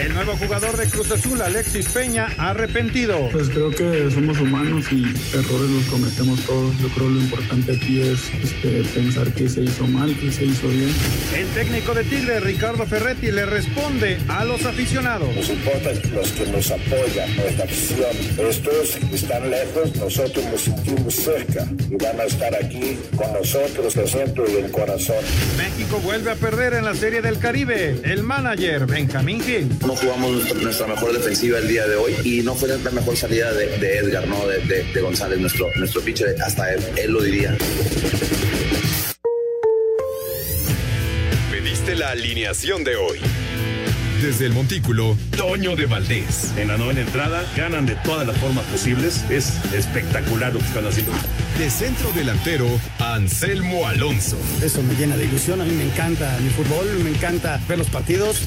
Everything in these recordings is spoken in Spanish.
El nuevo jugador de Cruz Azul, Alexis Peña, arrepentido. Pues creo que somos humanos y errores los cometemos todos. Yo creo lo importante aquí es este, pensar que se hizo mal, que se hizo bien. El técnico de Tigre, Ricardo Ferretti, le responde a los aficionados. Nos importan los que nos apoyan, nuestra afición. Estos están lejos, nosotros nos sentimos cerca y van a estar aquí con nosotros, el centro y el corazón. México vuelve a perder en la Serie del Caribe. El manager, Benjamín Gil. No jugamos nuestra mejor defensiva el día de hoy y no fue la mejor salida de, de Edgar, ¿no? De, de, de, González, nuestro, nuestro pitcher, hasta él, él lo diría. Pediste la alineación de hoy. Desde el Montículo, Toño de Valdés. En la novena entrada, ganan de todas las formas posibles. Es espectacular lo que están haciendo. De centro delantero, Anselmo Alonso. Eso me llena de ilusión. A mí me encanta mi fútbol, me encanta ver los partidos.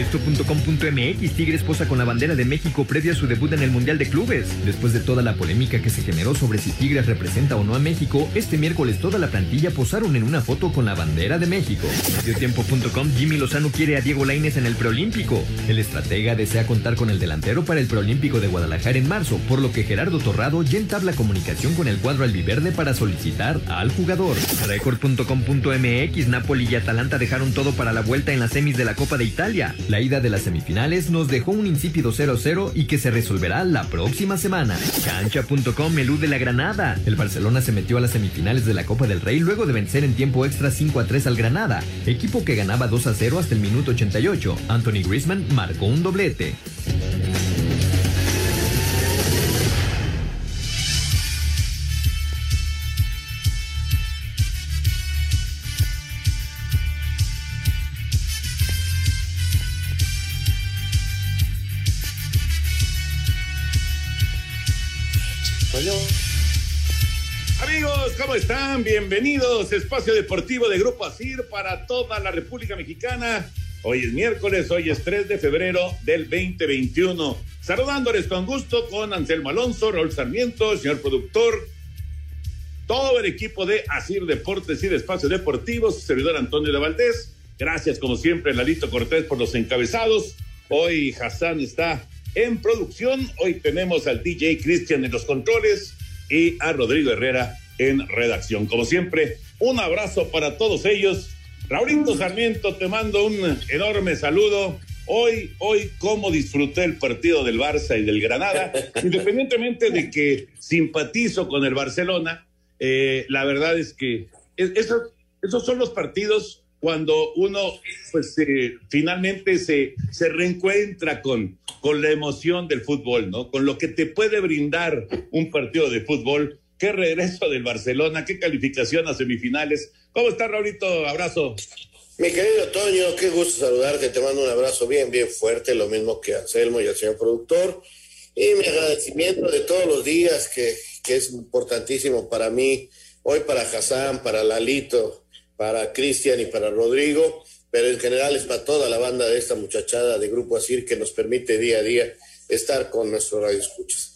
Esto.com.mx Tigres posa con la bandera de México previa a su debut en el Mundial de Clubes. Después de toda la polémica que se generó sobre si Tigres representa o no a México, este miércoles toda la plantilla posaron en una foto con la bandera de México. Mediotiempo.com Jimmy Lozano quiere a Diego Laines en el preolímpico. El estratega desea contar con el delantero para el preolímpico de Guadalajara en marzo, por lo que Gerardo Torrado ya entabla comunicación con el cuadro albiverde para solicitar al jugador. Record.com.mx Napoli y Atalanta dejaron todo para la vuelta en las semis de la Copa de Italia. La ida de las semifinales nos dejó un insípido 0-0 y que se resolverá la próxima semana. Cancha.com elude la Granada. El Barcelona se metió a las semifinales de la Copa del Rey luego de vencer en tiempo extra 5-3 al Granada, equipo que ganaba 2-0 hasta el minuto 88. Anthony Griezmann marcó un doblete. Amigos, ¿cómo están? Bienvenidos. Espacio Deportivo de Grupo ASIR para toda la República Mexicana. Hoy es miércoles, hoy es 3 de febrero del 2021. Saludándoles con gusto con Anselmo Alonso, Raúl Sarmiento, señor productor, todo el equipo de ASIR Deportes y de Espacio Deportivo, su servidor Antonio de Valdés. Gracias, como siempre, Lalito Cortés por los encabezados. Hoy Hassan está en producción. Hoy tenemos al DJ Cristian en los controles y a Rodrigo Herrera en redacción. Como siempre, un abrazo para todos ellos. Raulito Sarmiento, te mando un enorme saludo. Hoy, hoy, cómo disfruté el partido del Barça y del Granada, independientemente de que simpatizo con el Barcelona, eh, la verdad es que esos, esos son los partidos cuando uno pues eh, finalmente se, se reencuentra con, con la emoción del fútbol, ¿no? Con lo que te puede brindar un partido de fútbol. Qué regreso del Barcelona, qué calificación a semifinales. ¿Cómo está, Raulito? Abrazo. Mi querido Toño, qué gusto saludarte. Te mando un abrazo bien, bien fuerte, lo mismo que Anselmo y al señor productor. Y mi agradecimiento de todos los días, que, que es importantísimo para mí, hoy para Hassan, para Lalito, para Cristian y para Rodrigo, pero en general es para toda la banda de esta muchachada de Grupo Asir que nos permite día a día estar con nuestro radio escuchas.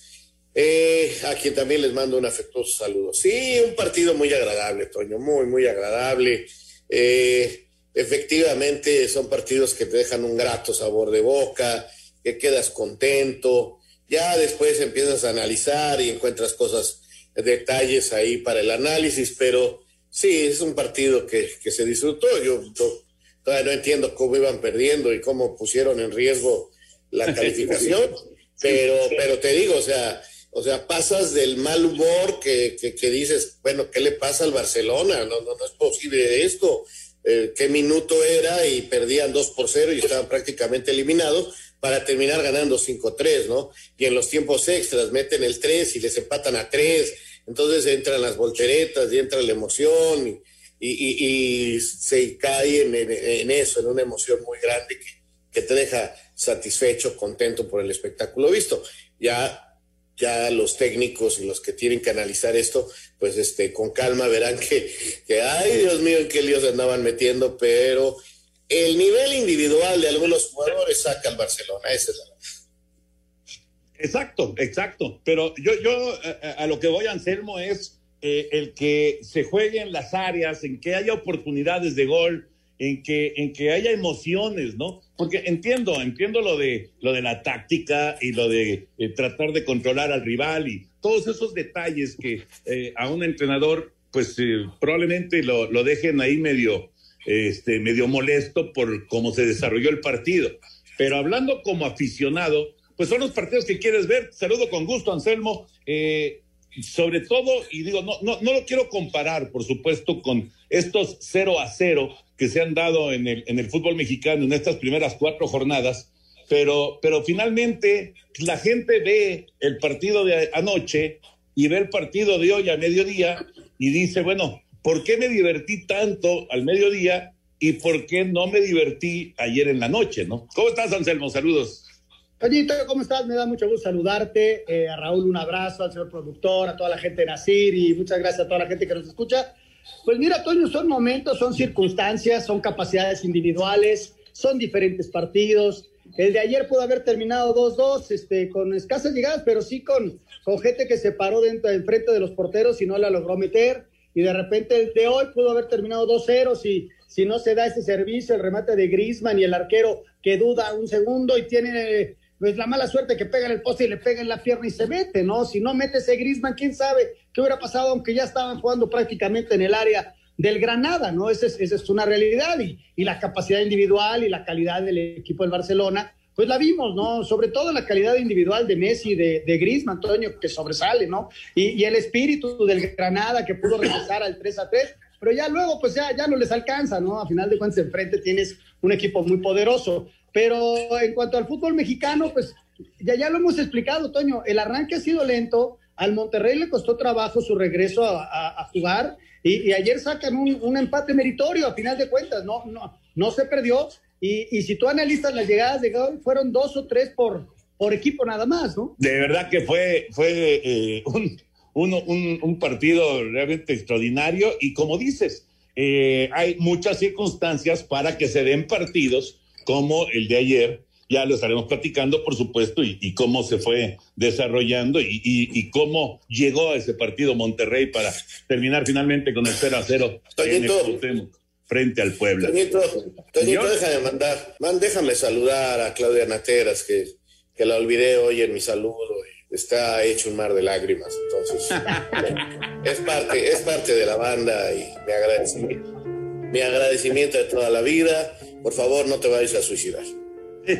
Eh, a quien también les mando un afectuoso saludo. Sí, un partido muy agradable, Toño, muy, muy agradable. Eh, efectivamente, son partidos que te dejan un grato sabor de boca, que quedas contento. Ya después empiezas a analizar y encuentras cosas, detalles ahí para el análisis, pero sí, es un partido que, que se disfrutó. Yo, yo todavía no entiendo cómo iban perdiendo y cómo pusieron en riesgo la calificación, pero, pero te digo, o sea, o sea, pasas del mal humor que, que, que dices, bueno, ¿qué le pasa al Barcelona? No, no, no es posible esto. Eh, ¿Qué minuto era? Y perdían 2 por 0 y estaban prácticamente eliminados para terminar ganando 5-3, ¿no? Y en los tiempos extras meten el 3 y les empatan a 3. Entonces entran las volteretas y entra la emoción y, se cae en, eso, en una emoción muy grande que, que te deja satisfecho, contento por el espectáculo visto. Ya ya los técnicos y los que tienen que analizar esto, pues este, con calma verán que, que ay Dios mío, en qué líos andaban metiendo, pero el nivel individual de algunos jugadores saca al Barcelona, esa es la Exacto, exacto. Pero yo, yo a, lo que voy, Anselmo, es eh, el que se jueguen las áreas, en que haya oportunidades de gol, en que, en que haya emociones, ¿no? Porque entiendo, entiendo lo de, lo de la táctica y lo de eh, tratar de controlar al rival y todos esos detalles que eh, a un entrenador, pues probablemente lo, lo, dejen ahí medio, este, medio molesto por cómo se desarrolló el partido. Pero hablando como aficionado, pues son los partidos que quieres ver. Saludo con gusto, Anselmo. Eh, sobre todo, y digo, no, no, no lo quiero comparar, por supuesto, con estos 0 a 0 que se han dado en el, en el fútbol mexicano en estas primeras cuatro jornadas, pero, pero finalmente la gente ve el partido de anoche y ve el partido de hoy a mediodía y dice, bueno, ¿por qué me divertí tanto al mediodía y por qué no me divertí ayer en la noche, no? ¿Cómo estás, Anselmo? Saludos. Toñito, ¿cómo estás? Me da mucho gusto saludarte. Eh, a Raúl un abrazo, al señor productor, a toda la gente de Nacir y muchas gracias a toda la gente que nos escucha. Pues mira, Toño, son momentos, son circunstancias, son capacidades individuales, son diferentes partidos. El de ayer pudo haber terminado 2-2, este, con escasas llegadas, pero sí con, con gente que se paró dentro, enfrente de los porteros y no la logró meter. Y de repente el de hoy pudo haber terminado 2-0 si, si no se da ese servicio, el remate de Grisman y el arquero que duda un segundo y tiene pues la mala suerte que pega en el poste y le pega en la pierna y se mete, ¿no? Si no mete ese Grisman, quién sabe qué hubiera pasado, aunque ya estaban jugando prácticamente en el área del Granada, ¿no? Esa es, esa es una realidad y, y, la capacidad individual y la calidad del equipo del Barcelona, pues la vimos, ¿no? Sobre todo la calidad individual de Messi, de, de Griezmann, Antonio, que sobresale, ¿no? Y, y, el espíritu del Granada que pudo regresar al 3 a 3, pero ya luego, pues ya, ya no les alcanza, ¿no? A final de cuentas, enfrente tienes un equipo muy poderoso. Pero en cuanto al fútbol mexicano, pues ya, ya lo hemos explicado, Toño, el arranque ha sido lento, al Monterrey le costó trabajo su regreso a, jugar y, ayer sacan un, empate meritorio a final de cuentas, no, no, no se perdió y, si tú analizas las llegadas de gol, fueron dos o tres por, por equipo nada más, ¿no? De verdad que fue, fue eh, un, un, partido realmente extraordinario y como dices, eh, hay muchas circunstancias para que se den partidos como el de ayer, ya lo estaremos platicando, por supuesto, y, cómo se fue desarrollando y, cómo llegó a ese partido Monterrey para terminar finalmente con el 0 a 0 frente al pueblo. Toñito, déjame mandar, man, déjame saludar a Claudia Nateras, que, que la olvidé hoy en mi saludo. Está hecho un mar de lágrimas, entonces es parte, es parte de la banda y me agradecimiento, mi agradecimiento de toda la vida por favor, no te vayas a suicidar.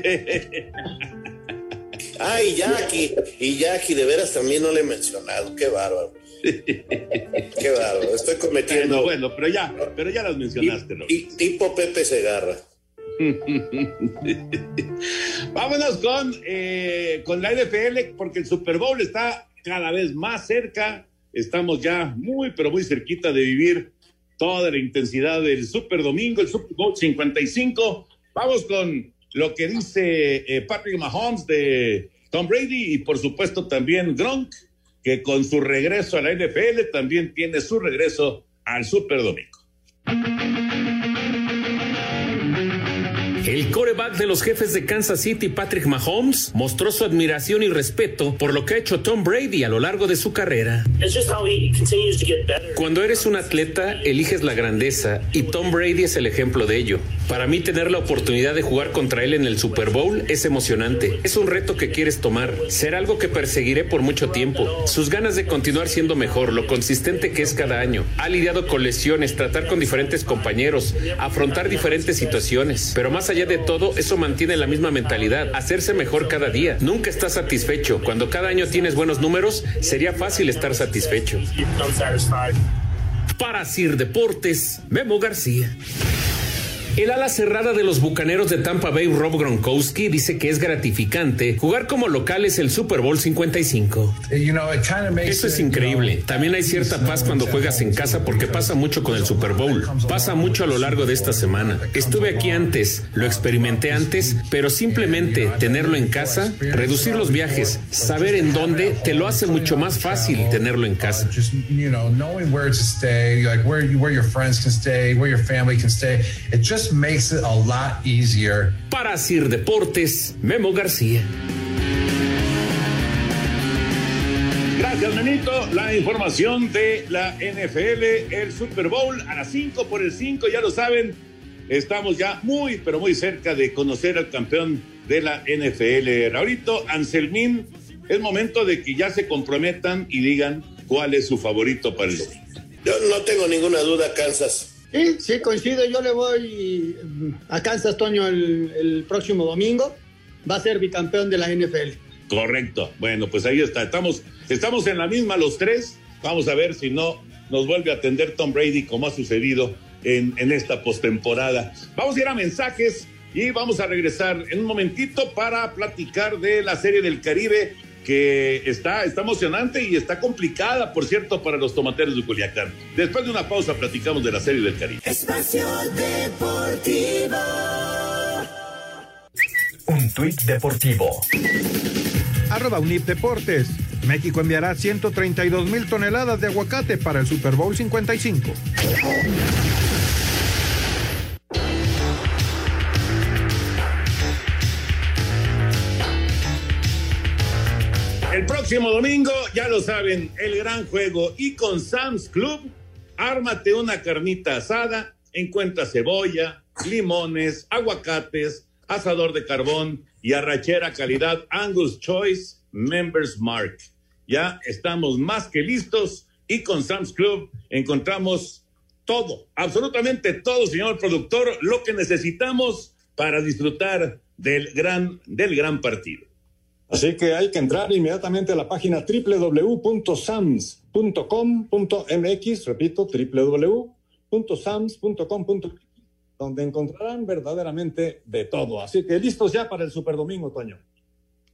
Ay, Jackie. Y Jackie, de veras también no le he mencionado. Qué bárbaro. Qué bárbaro. Estoy cometiendo. Bueno, bueno pero ya, pero ya las mencionaste, ¿no? Y, tipo Pepe Segarra. Vámonos con, eh, con la NFL, porque el Super Bowl está cada vez más cerca. Estamos ya muy, pero muy cerquita de vivir toda la intensidad del Super Domingo, el Super Bowl 55. Vamos con lo que dice eh, Patrick Mahomes de Tom Brady y por supuesto también Gronk, que con su regreso a la NFL también tiene su regreso al Super Domingo. El coreback de los jefes de Kansas City, Patrick Mahomes, mostró su admiración y respeto por lo que ha hecho Tom Brady a lo largo de su carrera. Cuando eres un atleta, eliges la grandeza y Tom Brady es el ejemplo de ello. Para mí tener la oportunidad de jugar contra él en el Super Bowl es emocionante. Es un reto que quieres tomar, ser algo que perseguiré por mucho tiempo. Sus ganas de continuar siendo mejor, lo consistente que es cada año. Ha lidiado con lesiones, tratar con diferentes compañeros, afrontar diferentes situaciones. Pero más allá de todo, eso mantiene la misma mentalidad, hacerse mejor cada día. Nunca estás satisfecho. Cuando cada año tienes buenos números, sería fácil estar satisfecho. Para Sir Deportes, Memo García. El ala cerrada de los bucaneros de Tampa Bay, Rob Gronkowski, dice que es gratificante jugar como locales el Super Bowl 55. Eso es increíble. También hay cierta paz cuando juegas en casa porque pasa mucho con el Super Bowl. Pasa mucho a lo largo de esta semana. Estuve aquí antes, lo experimenté antes, pero simplemente tenerlo en casa, reducir los viajes, saber en dónde, te lo hace mucho más fácil tenerlo en casa. Para Sir Deportes, Memo García. Gracias, Menito. La información de la NFL, el Super Bowl a las 5 por el 5, ya lo saben. Estamos ya muy, pero muy cerca de conocer al campeón de la NFL. Raulito, Anselmín, es momento de que ya se comprometan y digan cuál es su favorito para el domingo. Yo no tengo ninguna duda, Kansas. Sí, sí, coincido. Yo le voy a Kansas, Toño, el, el próximo domingo. Va a ser bicampeón de la NFL. Correcto. Bueno, pues ahí está. Estamos, estamos en la misma los tres. Vamos a ver si no nos vuelve a atender Tom Brady como ha sucedido en, en esta postemporada. Vamos a ir a mensajes y vamos a regresar en un momentito para platicar de la Serie del Caribe que está, está emocionante y está complicada, por cierto, para los tomateros de Culiacán. Después de una pausa platicamos de la Serie del Caribe. Espacio Deportivo. Un tuit deportivo. Arroba Unip Deportes. México enviará 132 mil toneladas de aguacate para el Super Bowl 55. Próximo domingo, ya lo saben, el gran juego. Y con Sam's Club, ármate una carnita asada, encuentra cebolla, limones, aguacates, asador de carbón y arrachera calidad Angus Choice Members Mark. Ya estamos más que listos y con Sam's Club encontramos todo, absolutamente todo, señor productor, lo que necesitamos para disfrutar del gran, del gran partido. Así que hay que entrar inmediatamente a la página www.sams.com.mx, repito, www.sams.com.mx, donde encontrarán verdaderamente de todo. Así que listos ya para el Super Domingo, Toño.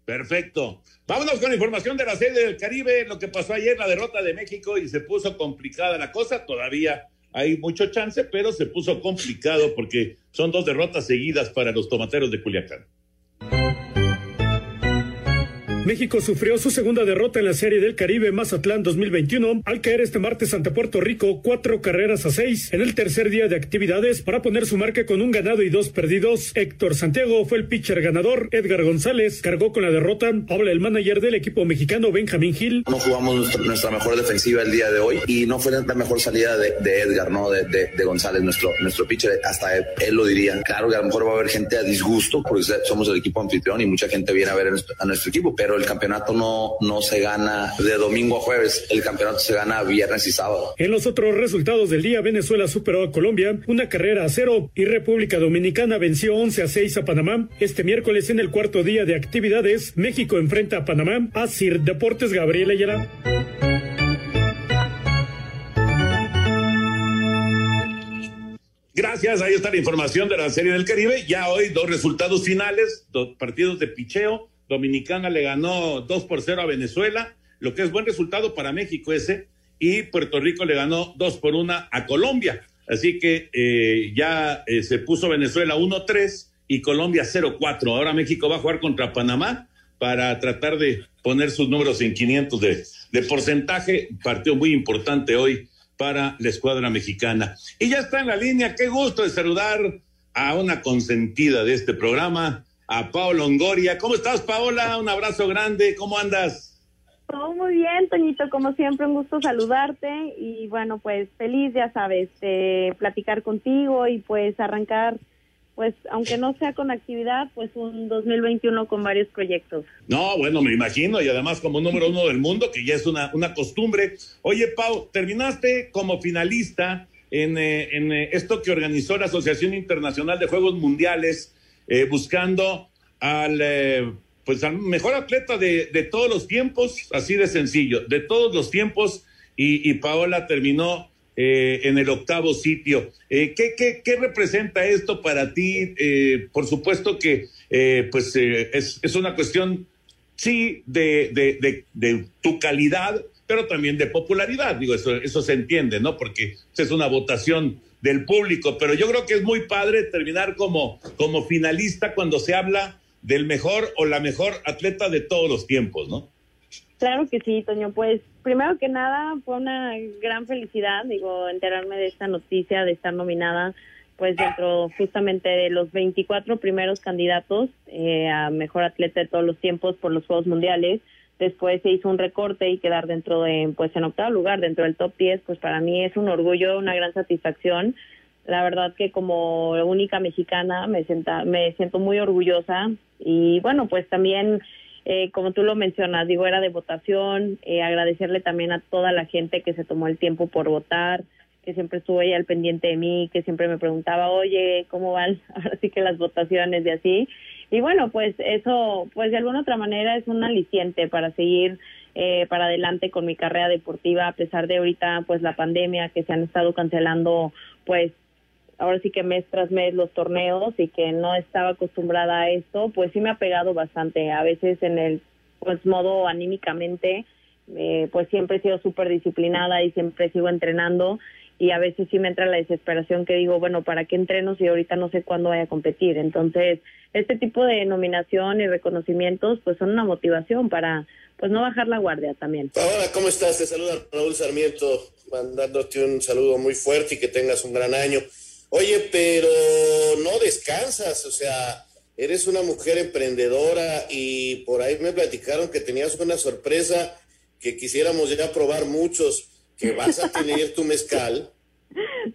Perfecto. Vámonos con información de la serie del Caribe, lo que pasó ayer, la derrota de México y se puso complicada la cosa. Todavía hay mucho chance, pero se puso complicado porque son dos derrotas seguidas para los tomateros de Culiacán. México sufrió su segunda derrota en la Serie del Caribe Mazatlán 2021 al caer este martes ante Puerto Rico cuatro carreras a seis en el tercer día de actividades para poner su marca con un ganado y dos perdidos. Héctor Santiago fue el pitcher ganador. Edgar González cargó con la derrota. Habla el manager del equipo mexicano Benjamín Gil. No jugamos nuestra, nuestra mejor defensiva el día de hoy y no fue la mejor salida de, de Edgar, ¿no? De, de, de, González, nuestro, nuestro pitcher. Hasta él, él, lo diría. Claro que a lo mejor va a haber gente a disgusto porque somos el equipo anfitrión y mucha gente viene a ver a nuestro, a nuestro equipo, pero el campeonato no, no se gana de domingo a jueves, el campeonato se gana viernes y sábado. En los otros resultados del día, Venezuela superó a Colombia una carrera a cero y República Dominicana venció 11 a 6 a Panamá. Este miércoles en el cuarto día de actividades, México enfrenta a Panamá a Sir Deportes Gabriel Ayala. Gracias, ahí está la información de la Serie del Caribe. Ya hoy dos resultados finales, dos partidos de picheo. Dominicana le ganó 2 por 0 a Venezuela, lo que es buen resultado para México ese, y Puerto Rico le ganó 2 por 1 a Colombia. Así que eh, ya eh, se puso Venezuela 1-3 y Colombia 0-4. Ahora México va a jugar contra Panamá para tratar de poner sus números en 500 de, de porcentaje. Partido muy importante hoy para la escuadra mexicana. Y ya está en la línea. Qué gusto de saludar a una consentida de este programa, a Paola Longoria. ¿Cómo estás, Paola? Un abrazo grande. ¿Cómo andas? Todo muy bien, Toñito. Como siempre, un gusto saludarte. Y bueno, pues feliz, ya sabes, de platicar contigo y pues arrancar, pues aunque no sea con actividad, pues un 2021 con varios proyectos. No, bueno, me imagino. Y además, como número uno del mundo, que ya es una, una costumbre. Oye, Pau, terminaste como finalista en, eh, en eh, esto que organizó la Asociación Internacional de Juegos Mundiales eh, buscando al, eh, pues al mejor atleta de, de, todos los tiempos, así de sencillo, de todos los tiempos, y, Paola terminó eh, en el octavo sitio. Eh, ¿qué, qué, qué, representa esto para ti? Por supuesto que pues es, es, una cuestión, sí, de, de, de, de, tu calidad, pero también de popularidad. Digo, eso, eso se entiende, ¿no? Porque es una votación del público, pero yo creo que es muy padre terminar como, como finalista cuando se habla del mejor o la mejor atleta de todos los tiempos, ¿no? Claro que sí, Toño. Pues primero que nada fue una gran felicidad, digo, enterarme de esta noticia de estar nominada, pues dentro justamente de los 24 primeros candidatos eh, a mejor atleta de todos los tiempos por los Juegos Mundiales. Después se hizo un recorte y quedar dentro de, pues en octavo lugar, dentro del top 10, pues para mí es un orgullo, una gran satisfacción. La verdad que como única mexicana me, me siento muy orgullosa y bueno, pues también eh, como tú lo mencionas, digo, era de votación, eh, agradecerle también a toda la gente que se tomó el tiempo por votar, que siempre estuvo ahí al pendiente de mí, que siempre me preguntaba, oye, ¿cómo van ahora sí que las votaciones y así? Y bueno, pues eso, pues de alguna otra manera es un aliciente para seguir eh, para adelante con mi carrera deportiva, a pesar de ahorita pues la pandemia que se han estado cancelando pues ahora sí que mes tras mes los torneos y que no estaba acostumbrada a esto, pues sí me ha pegado bastante. A veces en el pues modo anímicamente, eh, pues siempre he sido súper disciplinada y siempre sigo entrenando y a veces sí me entra la desesperación que digo, bueno, ¿para qué entreno si ahorita no sé cuándo voy a competir? Entonces, este tipo de nominación y reconocimientos pues son una motivación para pues no bajar la guardia también. Hola, ¿cómo estás? Te saluda Raúl Sarmiento, mandándote un saludo muy fuerte y que tengas un gran año. Oye, pero no descansas, o sea, eres una mujer emprendedora y por ahí me platicaron que tenías una sorpresa que quisiéramos ya probar muchos, que vas a tener tu mezcal.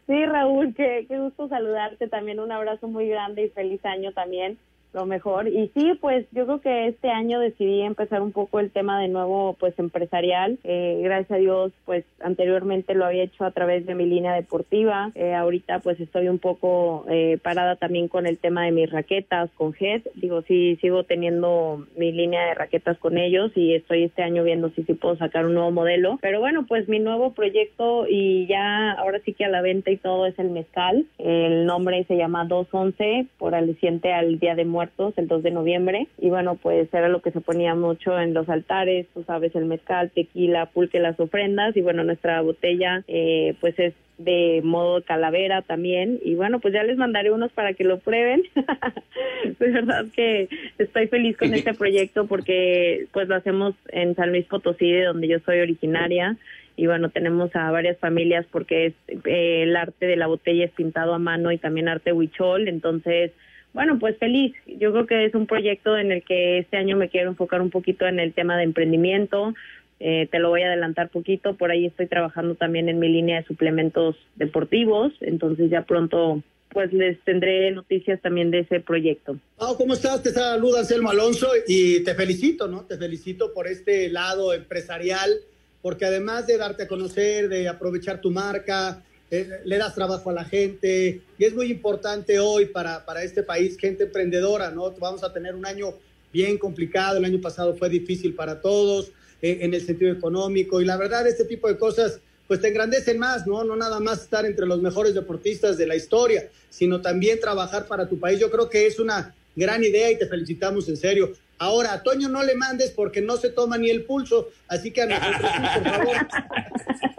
Sí, Raúl, qué, qué gusto saludarte también, un abrazo muy grande y feliz año también lo mejor. Y sí, pues yo creo que este año decidí empezar un poco el tema de nuevo, pues empresarial. Eh, gracias a Dios, pues anteriormente lo había hecho a través de mi línea deportiva. Eh, ahorita pues estoy un poco eh, parada también con el tema de mis raquetas con Head. Digo, sí, sigo teniendo mi línea de raquetas con ellos y estoy este año viendo si sí puedo sacar un nuevo modelo. Pero bueno, pues mi nuevo proyecto y ya ahora sí que a la venta y todo es el mezcal. El nombre se llama 211 por aliciente al Día de Muerte el 2 de noviembre. Y bueno, pues era lo que se ponía mucho en los altares, tú sabes, el mezcal, tequila, pulque, las ofrendas. Y bueno, nuestra botella eh, pues es de modo calavera también. Y bueno pues ya les mandaré unos para que lo prueben. De verdad que estoy feliz con este proyecto porque pues lo hacemos en San Luis Potosí de donde yo soy originaria. Y bueno tenemos a varias familias porque es eh, el arte de la botella es pintado a mano y también arte huichol. Entonces bueno, pues feliz. Yo creo que es un proyecto en el que este año me quiero enfocar un poquito en el tema de emprendimiento. Eh, te lo voy a adelantar poquito. Por ahí estoy trabajando también en mi línea de suplementos deportivos. Entonces ya pronto pues les tendré noticias también de ese proyecto. ¿cómo estás? Te saluda Anselmo Alonso y te felicito, ¿no? Te felicito por este lado empresarial, porque además de darte a conocer, de aprovechar tu marca, eh, le das trabajo a la gente y es muy importante hoy para, para este país, gente emprendedora, ¿no? Vamos a tener un año bien complicado, el año pasado fue difícil para todos eh, en el sentido económico y la verdad este tipo de cosas pues te engrandecen más, ¿no? No nada más estar entre los mejores deportistas de la historia, sino también trabajar para tu país. Yo creo que es una gran idea y te felicitamos en serio. Ahora, a Toño no le mandes porque no se toma ni el pulso, así que a nosotros por favor.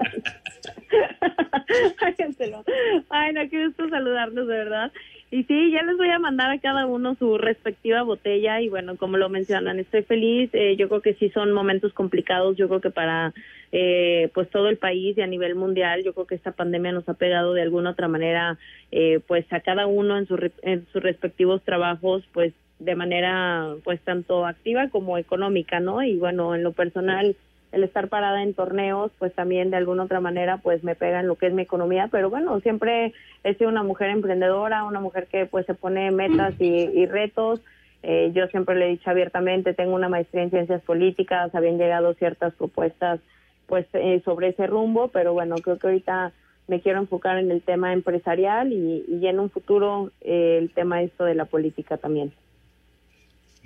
Ay, no, qué gusto saludarlos, de verdad. Y sí, ya les voy a mandar a cada uno su respectiva botella y bueno, como lo mencionan, estoy feliz. Eh, yo creo que sí son momentos complicados. Yo creo que para eh, pues todo el país y a nivel mundial, yo creo que esta pandemia nos ha pegado de alguna otra manera, eh, pues a cada uno en, en sus respectivos trabajos, pues de manera pues tanto activa como económica, ¿no? Y bueno, en lo personal el estar parada en torneos, pues también de alguna otra manera, pues me pega en lo que es mi economía, pero bueno, siempre he sido una mujer emprendedora, una mujer que pues se pone metas y, retos. Eh, yo siempre le he dicho abiertamente, tengo una maestría en ciencias políticas, habían llegado ciertas propuestas pues eh, sobre ese rumbo, pero bueno, creo que ahorita me quiero enfocar en el tema empresarial y, y en un futuro eh, el tema esto de la política también.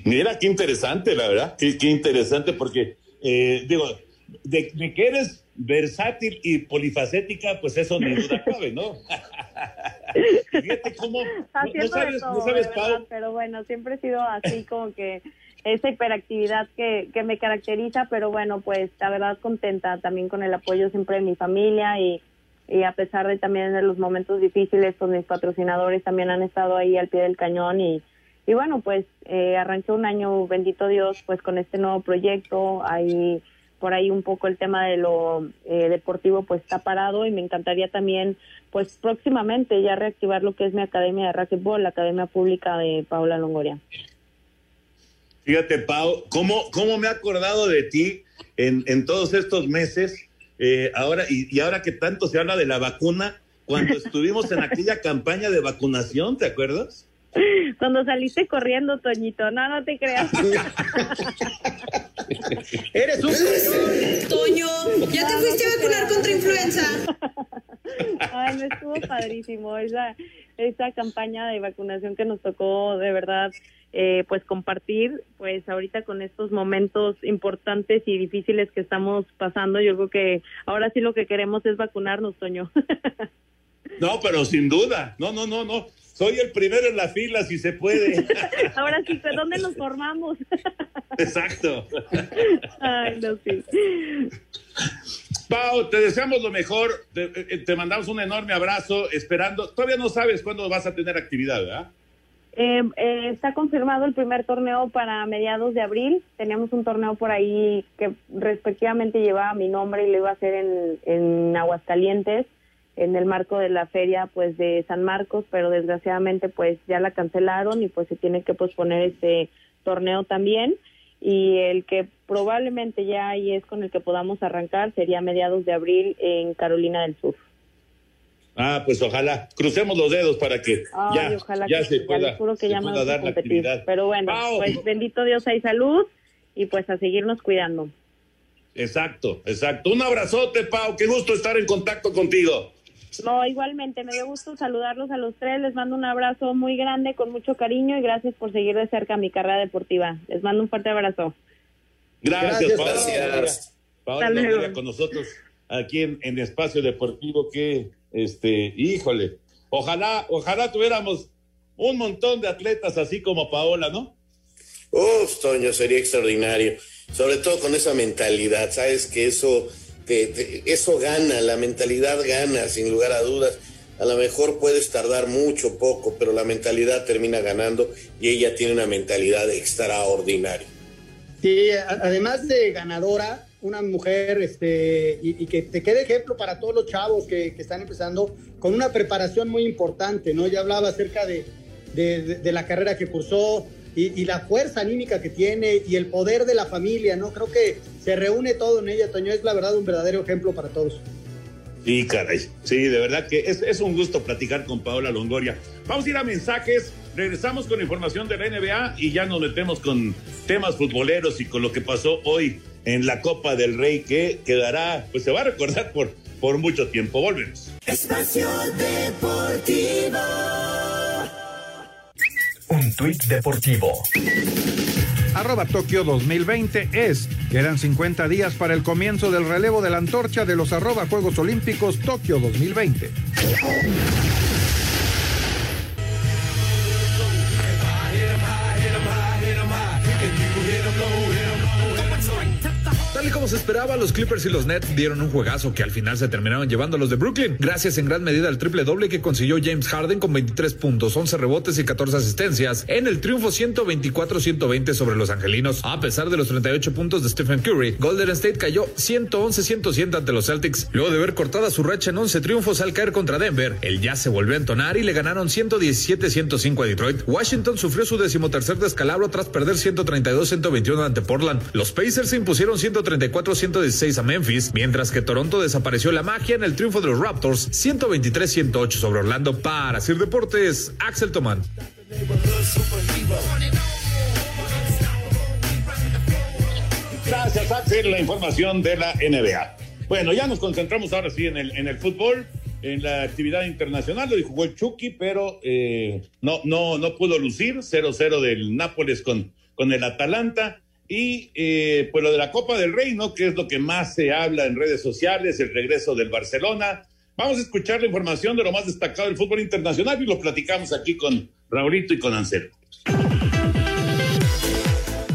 Mira, qué interesante, la verdad, qué, qué interesante, porque eh, digo, de, de que eres versátil y polifacética, pues eso ni duda cabe, ¿no? Fíjate cómo, no, sabes, todo, no sabes, de Pau, verdad, pero bueno, siempre he sido así como que esa hiperactividad que, que me caracteriza, pero bueno, pues la verdad contenta también con el apoyo siempre de mi familia y, y a pesar de también de los momentos difíciles, pues mis patrocinadores también han estado ahí al pie del cañón y, y bueno, pues eh, arranqué un año, bendito Dios, pues con este nuevo proyecto, ahí por ahí un poco el tema de lo eh, deportivo pues está parado y me encantaría también pues próximamente ya reactivar lo que es mi academia de racquetball, la academia pública de Paula Longoria. fíjate, Pau, cómo, cómo me he acordado de ti en, en todos estos meses, eh, ahora, y, y ahora que tanto se habla de la vacuna, cuando estuvimos en aquella campaña de vacunación, ¿te acuerdas? Cuando saliste corriendo, Toñito, no, no te creas. Eres un Toño, ¿ya te fuiste a vacunar contra influenza? Ay, me estuvo padrísimo esa, esa campaña de vacunación que nos tocó de verdad eh, pues compartir, pues ahorita con estos momentos importantes y difíciles que estamos pasando, yo creo que ahora sí lo que queremos es vacunarnos, Toño. No, pero sin duda, no, no, no, no, soy el primero en la fila si se puede. ahora sí, ¿de dónde nos formamos? Exacto. Ay, no, sí. Pau, te deseamos lo mejor, te, eh, te mandamos un enorme abrazo, esperando, todavía no sabes cuándo vas a tener actividad, ¿verdad? Eh, eh, está confirmado el primer torneo para mediados de abril. Teníamos un torneo por ahí que respectivamente llevaba mi nombre y lo iba a hacer en, en Aguascalientes, en el marco de la feria pues de San Marcos, pero desgraciadamente pues ya la cancelaron y pues se tiene que posponer este torneo también. Y el que probablemente ya ahí es con el que podamos arrancar sería a mediados de abril en Carolina del Sur. Ah, pues ojalá, crucemos los dedos para que Ay, ya, ojalá ya que se pueda, les juro que se ya me pueda gusta dar la actividad. Pero bueno, Pau. pues bendito Dios hay salud y pues a seguirnos cuidando. Exacto, exacto. Un abrazote, Pau, qué gusto estar en contacto contigo. No, igualmente, me dio gusto saludarlos a los tres. Les mando un abrazo muy grande, con mucho cariño y gracias por seguir de cerca mi carrera deportiva. Les mando un fuerte abrazo. Gracias, Gracias, Paola. gracias. Paola con nosotros aquí en, en Espacio Deportivo que, este, híjole, ojalá, ojalá tuviéramos un montón de atletas así como Paola, ¿no? Uf, Toño, sería extraordinario. Sobre todo con esa mentalidad, sabes que eso, te- te- eso gana, la mentalidad gana, sin lugar a dudas. A lo mejor puedes tardar mucho, poco, pero la mentalidad termina ganando y ella tiene una mentalidad extraordinaria. Sí, además de ganadora, una mujer este, y, que te quede ejemplo para todos los chavos que, que están empezando con una preparación muy importante, ¿no? Ya hablaba acerca de- de la carrera que cursó y, y la fuerza anímica que tiene y el poder de la familia, ¿no? Creo que se reúne todo en ella, Toño, es la verdad un verdadero ejemplo para todos. Sí, caray. Sí, de verdad que es, es un gusto platicar con Paola Longoria. Vamos a ir a mensajes, regresamos con información de la NBA y ya nos metemos con temas futboleros y con lo que pasó hoy en la Copa del Rey que quedará, pues se va a recordar por, por mucho tiempo. Volvemos. Espacio Deportivo. Un tuit deportivo. Arroba Tokio 2020 es. Quedan 50 días para el comienzo del relevo de la antorcha de los arroba Juegos Olímpicos Tokio 2020. Tal y como se esperaba, los Clippers y los Nets dieron un juegazo que al final se terminaron llevando los de Brooklyn, gracias en gran medida al triple doble que consiguió James Harden con 23 puntos, 11 rebotes y 14 asistencias en el triunfo 124-120 sobre los angelinos. A pesar de los 38 puntos de Stephen Curry, Golden State cayó 111-107 ante los Celtics. Luego de ver cortada su racha en 11 triunfos al caer contra Denver, el Jazz se volvió a entonar y le ganaron 117-105 a Detroit. Washington sufrió su decimotercer descalabro tras perder 132-121 ante Portland. Los Pacers se impusieron 134-116 a Memphis, mientras que Toronto desapareció la magia en el triunfo de los Raptors 123-108 sobre Orlando. Para Sir Deportes, Axel Tomán. Gracias, Axel, la información de la NBA. Bueno, ya nos concentramos ahora sí en el, en el fútbol, en la actividad internacional. Hoy jugó el Chucky, pero eh, no, no, no pudo lucir. 0-0 del Nápoles con, con el Atalanta. Y eh, pues lo de la Copa del Rey, ¿no? Que es lo que más se habla en redes sociales, el regreso del Barcelona. Vamos a escuchar la información de lo más destacado del fútbol internacional y lo platicamos aquí con Raulito y con Anselmo.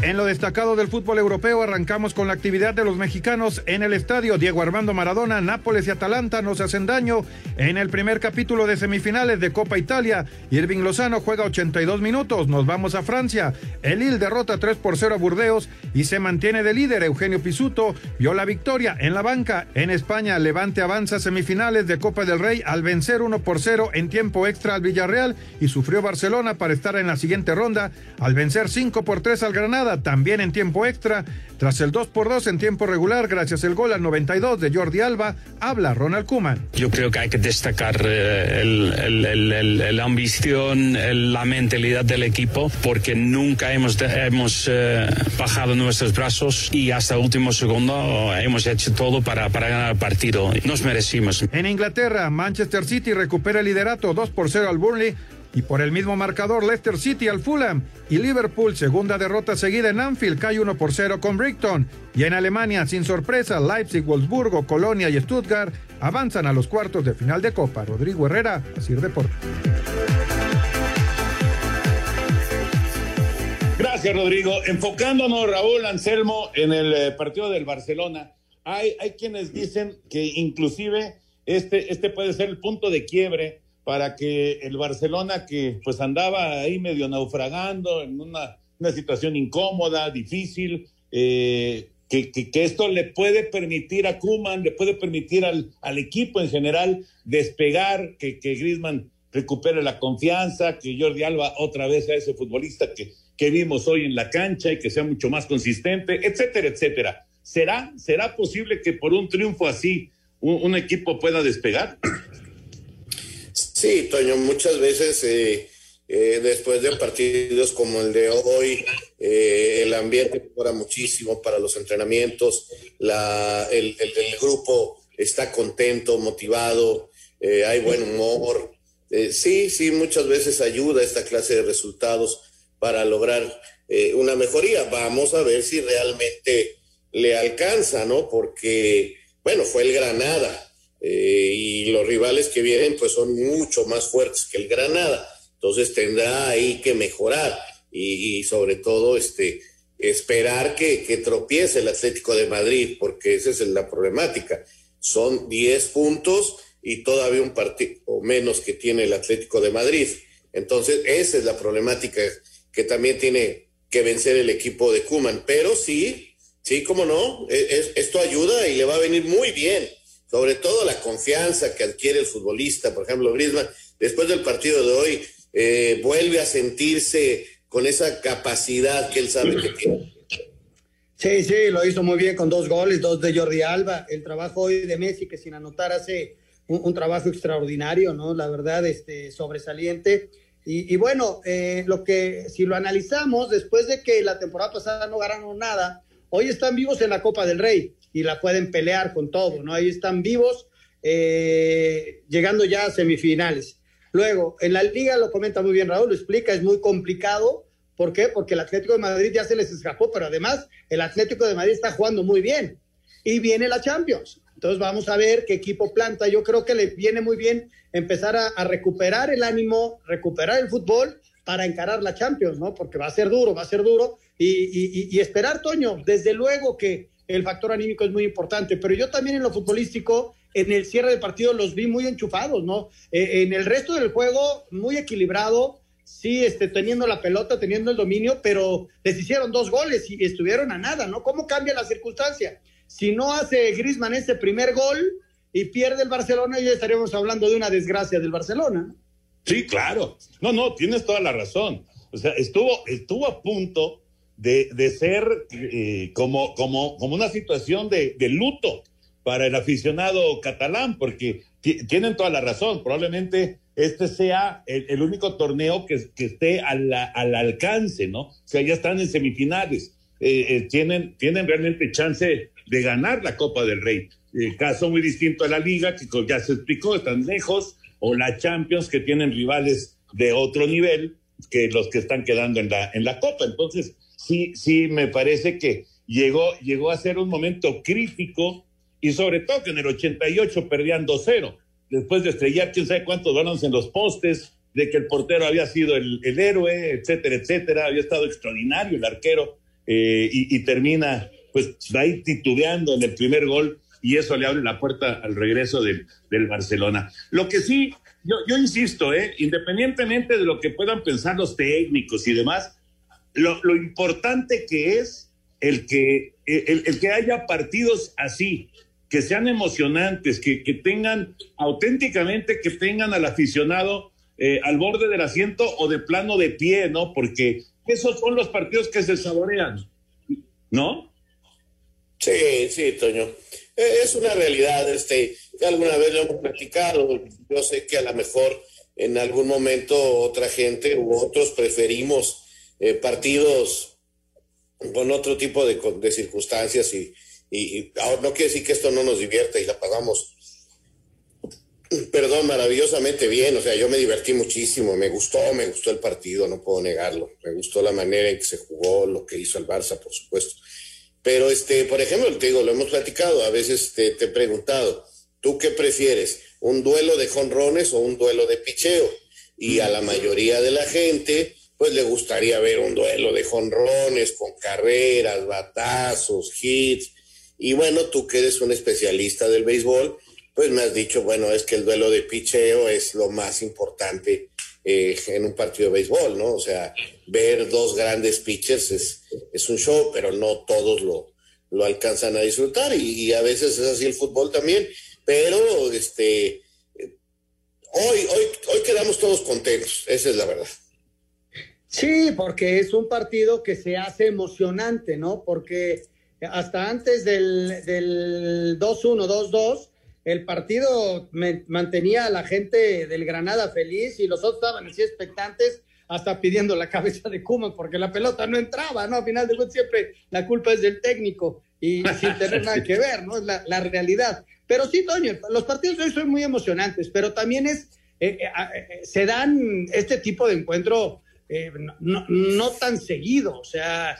En lo destacado del fútbol europeo arrancamos con la actividad de los mexicanos en el estadio Diego Armando Maradona, Nápoles y Atalanta no se hacen daño. En el primer capítulo de semifinales de Copa Italia, Irving Lozano juega 82 minutos, nos vamos a Francia. El Lille derrota 3 por 0 a Burdeos y se mantiene de líder. Eugenio Pisuto vio la victoria en la banca. En España, Levante avanza semifinales de Copa del Rey al vencer 1 por 0 en tiempo extra al Villarreal y sufrió Barcelona para estar en la siguiente ronda al vencer 5 por 3 al Granada también en tiempo extra. Tras el 2 por 2 en tiempo regular, gracias al gol al 92 de Jordi Alba, habla Ronald Kuman. Yo creo que hay que destacar eh, el, el, el, la ambición, la mentalidad del equipo, porque nunca hemos, hemos eh, bajado nuestros brazos y hasta el último segundo hemos hecho todo para, para ganar el partido. Nos merecimos. En Inglaterra, Manchester City recupera el liderato 2 por 0 al Burnley y por el mismo marcador, Leicester City al Fulham y Liverpool, segunda derrota seguida en Anfield, cae 1 por 0 con Brighton. Y en Alemania, sin sorpresa, Leipzig, Wolfsburgo, Colonia y Stuttgart avanzan a los cuartos de final de Copa. Rodrigo Herrera, Asir Deportes. Gracias, Rodrigo. Enfocándonos, Raúl Anselmo, en el eh, partido del Barcelona, hay, hay quienes dicen que inclusive este, este puede ser el punto de quiebre para que el Barcelona, que pues andaba ahí medio naufragando en una, una situación incómoda, difícil, eh, que, que, esto le puede permitir a Kuman, le puede permitir al, al equipo en general despegar, que, que recupere la confianza, que Jordi Alba otra vez sea ese futbolista que, que vimos hoy en la cancha y que sea mucho más consistente, etcétera, etcétera. ¿Será, será posible que por un triunfo así un, un equipo pueda despegar? Sí, Toño, muchas veces eh, eh, después de partidos como el de hoy, eh, el ambiente mejora muchísimo para los entrenamientos, la, el, el, el grupo está contento, motivado, hay buen humor. Sí, sí, muchas veces ayuda esta clase de resultados para lograr una mejoría. Vamos a ver si realmente le alcanza, ¿no? Porque, bueno, fue el Granada eh, y los rivales que vienen pues son mucho más fuertes que el Granada. Entonces tendrá ahí que mejorar y, sobre todo este, esperar que, que, tropiece el Atlético de Madrid, porque esa es la problemática. Son 10 puntos y todavía un partido menos que tiene el Atlético de Madrid. Entonces esa es la problemática que también tiene que vencer el equipo de Cuman. Pero sí, sí, como no, es, es, esto ayuda y le va a venir muy bien sobre todo la confianza que adquiere el futbolista, por ejemplo, Griezmann, después del partido de hoy, eh, vuelve a sentirse con esa capacidad que él sabe que tiene. Sí, sí, lo hizo muy bien con dos goles, dos de Jordi Alba. El trabajo hoy de Messi, que sin anotar hace un, un trabajo extraordinario, ¿no? La verdad, este, sobresaliente. Y, y bueno, eh, lo que, si lo analizamos, después de que la temporada pasada no ganaron nada, hoy están vivos en la Copa del Rey y la pueden pelear con todo, ¿no? Ahí están vivos, eh, llegando ya a semifinales. Luego, en la liga lo comenta muy bien Raúl, lo explica, es muy complicado. ¿Por qué? Porque el Atlético de Madrid ya se les escapó, pero además el Atlético de Madrid está jugando muy bien. Y viene la Champions. Entonces vamos a ver qué equipo planta. Yo creo que le viene muy bien empezar a, recuperar el ánimo, recuperar el fútbol para encarar la Champions, ¿no? Porque va a ser duro, va a ser duro. Y, y esperar, Toño, desde luego que el factor anímico es muy importante, pero yo también en lo futbolístico, en el cierre del partido los vi muy enchufados, ¿no? Eh, en el resto del juego, muy equilibrado, sí, este, teniendo la pelota, teniendo el dominio, pero les hicieron dos goles y estuvieron a nada, ¿no? ¿Cómo cambia la circunstancia? Si no hace Grisman ese primer gol y pierde el Barcelona, ya estaríamos hablando de una desgracia del Barcelona. Sí, claro. No, no, tienes toda la razón. O sea, estuvo, estuvo a punto de, de ser eh, como, como, como una situación de, de, luto para el aficionado catalán, porque tienen toda la razón, probablemente este sea el, el único torneo que, que esté al, al, alcance, ¿no? O sea, ya están en semifinales, eh, eh, tienen, tienen realmente chance de ganar la Copa del Rey. Eh, caso muy distinto a la Liga, que ya se explicó, están lejos, o la Champions, que tienen rivales de otro nivel que los que están quedando en la, en la Copa. Entonces, sí, sí, me parece que llegó, llegó a ser un momento crítico y sobre todo que en el 88 perdían 2-0, después de estrellar quién sabe cuántos balones en los postes, de que el portero había sido el, héroe, etcétera, etcétera, había estado extraordinario el arquero eh, y, y, termina pues ahí titubeando en el primer gol y eso le abre la puerta al regreso del, del Barcelona. Lo que sí, yo, yo insisto, eh, independientemente de lo que puedan pensar los técnicos y demás, lo, importante que es el que, el, que haya partidos así, que sean emocionantes, que, que tengan auténticamente, que tengan al aficionado eh, al borde del asiento o de plano de pie, ¿no? Porque esos son los partidos que se saborean, ¿no? Sí, sí, Toño. Eh, es una realidad, este, alguna vez lo hemos platicado, yo sé que a lo mejor en algún momento otra gente u otros preferimos eh, partidos con otro tipo de, circunstancias y, ahora no quiere decir que esto no nos divierta y la pagamos perdón, maravillosamente bien, o sea, yo me divertí muchísimo, me gustó, me gustó el partido, no puedo negarlo, me gustó la manera en que se jugó, lo que hizo el Barça, por supuesto. Pero, este, por ejemplo, te digo, lo hemos platicado, a veces te he preguntado, ¿tú qué prefieres? ¿Un duelo de jonrones o un duelo de picheo? Y a la mayoría de la gente, pues le gustaría ver un duelo de jonrones con carreras, batazos, hits. Y bueno, tú que eres un especialista del béisbol, pues me has dicho, bueno, es que el duelo de picheo es lo más importante eh, en un partido de béisbol, ¿no? O sea, ver dos grandes pitchers es, es un show, pero no todos lo, lo alcanzan a disfrutar y, y, a veces es así el fútbol también, pero este, hoy, hoy, hoy quedamos todos contentos, esa es la verdad. Sí, porque es un partido que se hace emocionante, ¿no? Porque hasta antes del, del 2-1, 2-2, el partido mantenía a la gente del Granada feliz y los otros estaban así expectantes hasta pidiendo la cabeza de Kuma porque la pelota no entraba, ¿no? Al final de cuentas siempre la culpa es del técnico y sin tener nada que ver, ¿no? Es la, realidad. Pero sí, Toño, los partidos hoy son muy emocionantes, pero también es, eh, eh, se dan este tipo de encuentro eh, no, tan seguido, o sea,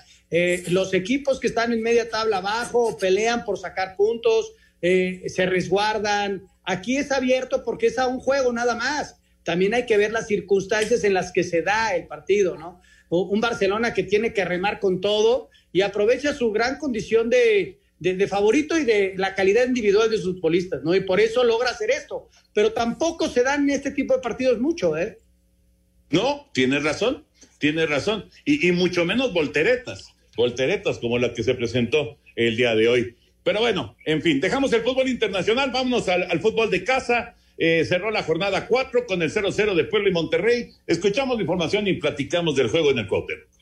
los equipos que están en media tabla abajo pelean por sacar puntos, eh, se resguardan. Aquí es abierto porque es a un juego nada más. También hay que ver las circunstancias en las que se da el partido, ¿no? Un Barcelona que tiene que remar con todo y aprovecha su gran condición de, de, de, favorito y de la calidad individual de sus futbolistas, ¿no? Y por eso logra hacer esto. Pero tampoco se dan este tipo de partidos mucho, ¿eh? No, tienes razón, tienes razón. Y, y mucho menos volteretas, volteretas como la que se presentó el día de hoy. Pero bueno, en fin, dejamos el fútbol internacional, vámonos al, fútbol de casa. Eh, cerró la jornada 4 con el 0-0 de Puebla y Monterrey. Escuchamos la información y platicamos del juego en el Cuauhtémoc.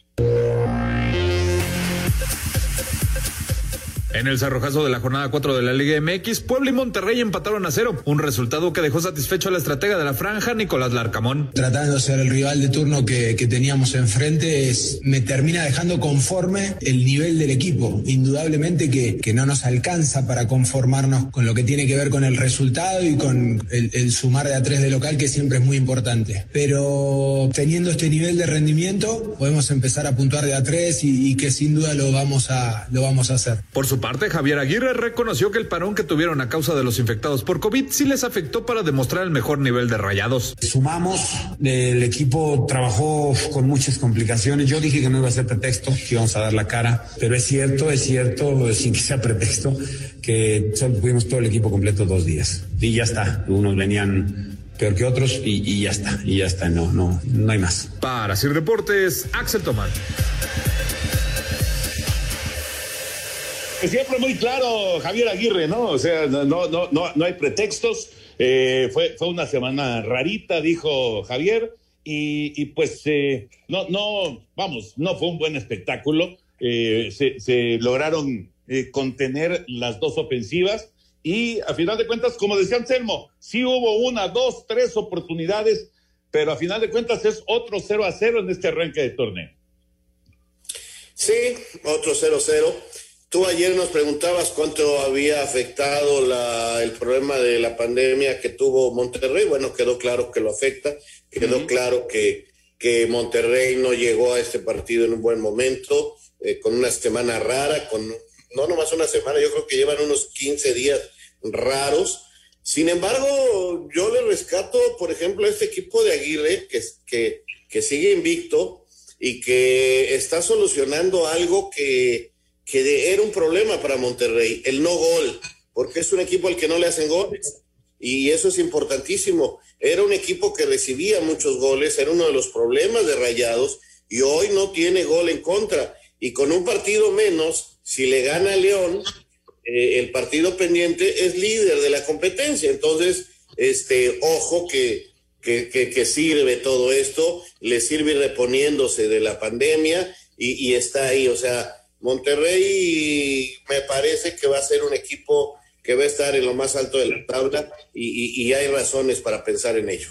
En el cerrojazo de la jornada 4 de la Liga MX, Puebla y Monterrey empataron a cero, un resultado que dejó satisfecho al estratega de la franja, Nicolás Larcamón. Tratando de ser el rival de turno que, que teníamos enfrente, es, me termina dejando conforme el nivel del equipo. Indudablemente que, que, no nos alcanza para conformarnos con lo que tiene que ver con el resultado y con el, el sumar de a tres de local, que siempre es muy importante. Pero teniendo este nivel de rendimiento, podemos empezar a puntuar de a tres y, y que sin duda lo vamos a, lo vamos a hacer. Por su parte, Javier Aguirre reconoció que el parón que tuvieron a causa de los infectados por COVID sí les afectó para demostrar el mejor nivel de rayados. Sumamos, el equipo trabajó con muchas complicaciones. Yo dije que no iba a ser pretexto, que íbamos a dar la cara, pero es cierto, es cierto, sin que sea pretexto, que solo tuvimos todo el equipo completo dos días. Y ya está, unos venían peor que otros y, y ya está, y ya está, no, no, no hay más. Para Sir Deportes, Axel Tomás. Siempre muy claro Javier Aguirre, ¿no? O sea, no, no, no, no hay pretextos. Eh, fue, fue una semana rarita, dijo Javier, y, y pues eh, no, no, vamos, no fue un buen espectáculo. Eh, se, se, lograron contener las dos ofensivas y a final de cuentas, como decía Anselmo, sí hubo una, dos, tres oportunidades, pero a final de cuentas es otro 0 a 0 en este arranque de torneo. Sí, otro 0 a 0. Tú ayer nos preguntabas cuánto había afectado la, el problema de la pandemia que tuvo Monterrey. Bueno, quedó claro que lo afecta, quedó uh -huh. claro que, que Monterrey no llegó a este partido en un buen momento. eh, con una semana rara, con no nomás una semana, yo creo que llevan unos 15 días raros. Sin embargo, yo le rescato, por ejemplo, a este equipo de Aguirre, que, que, que sigue invicto y que está solucionando algo que, que era un problema para Monterrey, el no gol, porque es un equipo al que no le hacen goles. Y eso es importantísimo. Era un equipo que recibía muchos goles, era uno de los problemas de Rayados, y hoy no tiene gol en contra. Y con un partido menos, si le gana a León, eh, el partido pendiente es líder de la competencia. Entonces, este, ojo que, que, que, sirve todo esto, le sirve reponiéndose de la pandemia y, y, está ahí. O sea, Monterrey me parece que va a ser un equipo que va a estar en lo más alto de la tabla y, hay razones para pensar en ello.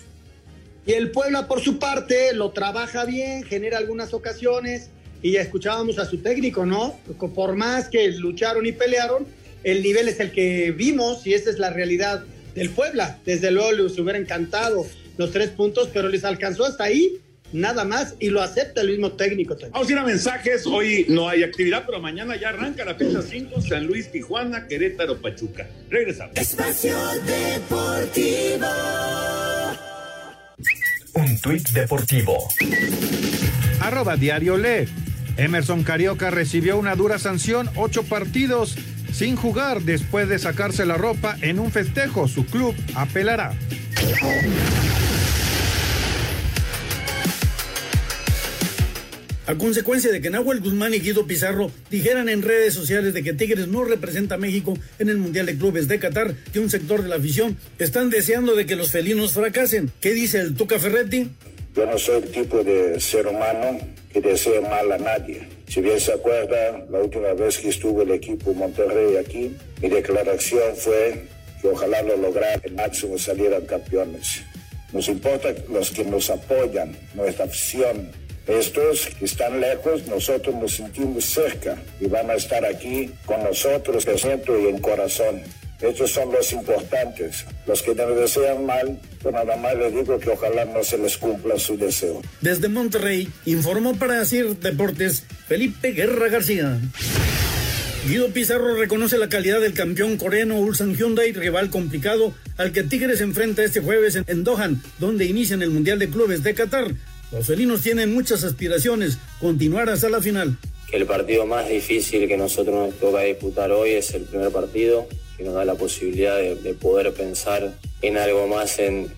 Y el Puebla, por su parte, lo trabaja bien, genera algunas ocasiones y escuchábamos a su técnico, ¿no? Por más que lucharon y pelearon, el nivel es el que vimos y esa es la realidad del Puebla. Desde luego les hubiera encantado los tres puntos, pero les alcanzó hasta ahí, nada más, y lo acepta el mismo técnico. Vamos a ir a mensajes. Hoy no hay actividad, pero mañana ya arranca la fecha 5, San Luis, Tijuana, Querétaro, Pachuca. Regresamos. Espacio Deportivo. Un tuit deportivo. Arroba Diario Le. Emerson Carioca recibió una dura sanción, ocho partidos sin jugar después de sacarse la ropa en un festejo. Su club apelará. A consecuencia de que Nahuel Guzmán y Guido Pizarro dijeran en redes sociales de que Tigres no representa a México en el Mundial de Clubes de Qatar, que un sector de la afición están deseando de que los felinos fracasen. ¿Qué dice el Tuca Ferretti? Yo no soy el tipo de ser humano que desea mal a nadie. Si bien se acuerda, la última vez que estuvo el equipo Monterrey aquí, mi declaración fue que ojalá lo lograra el máximo salieran campeones. Nos importa los que nos apoyan, nuestra afición, estos que están lejos, nosotros nos sentimos cerca y van a estar aquí con nosotros de centro y en corazón. Estos son los importantes. Los que nos desean mal, pues nada más les digo que ojalá no se les cumpla su deseo. Desde Monterrey, informó para decir Deportes Felipe Guerra García. Guido Pizarro reconoce la calidad del campeón coreano Ulsan Hyundai, rival complicado al que Tigres enfrenta este jueves en Doha, donde inician el Mundial de Clubes de Qatar. Los felinos tienen muchas aspiraciones, continuar hasta la final. El partido más difícil que nosotros nos toca disputar hoy es el primer partido, que nos da la posibilidad de, de poder pensar en algo más en,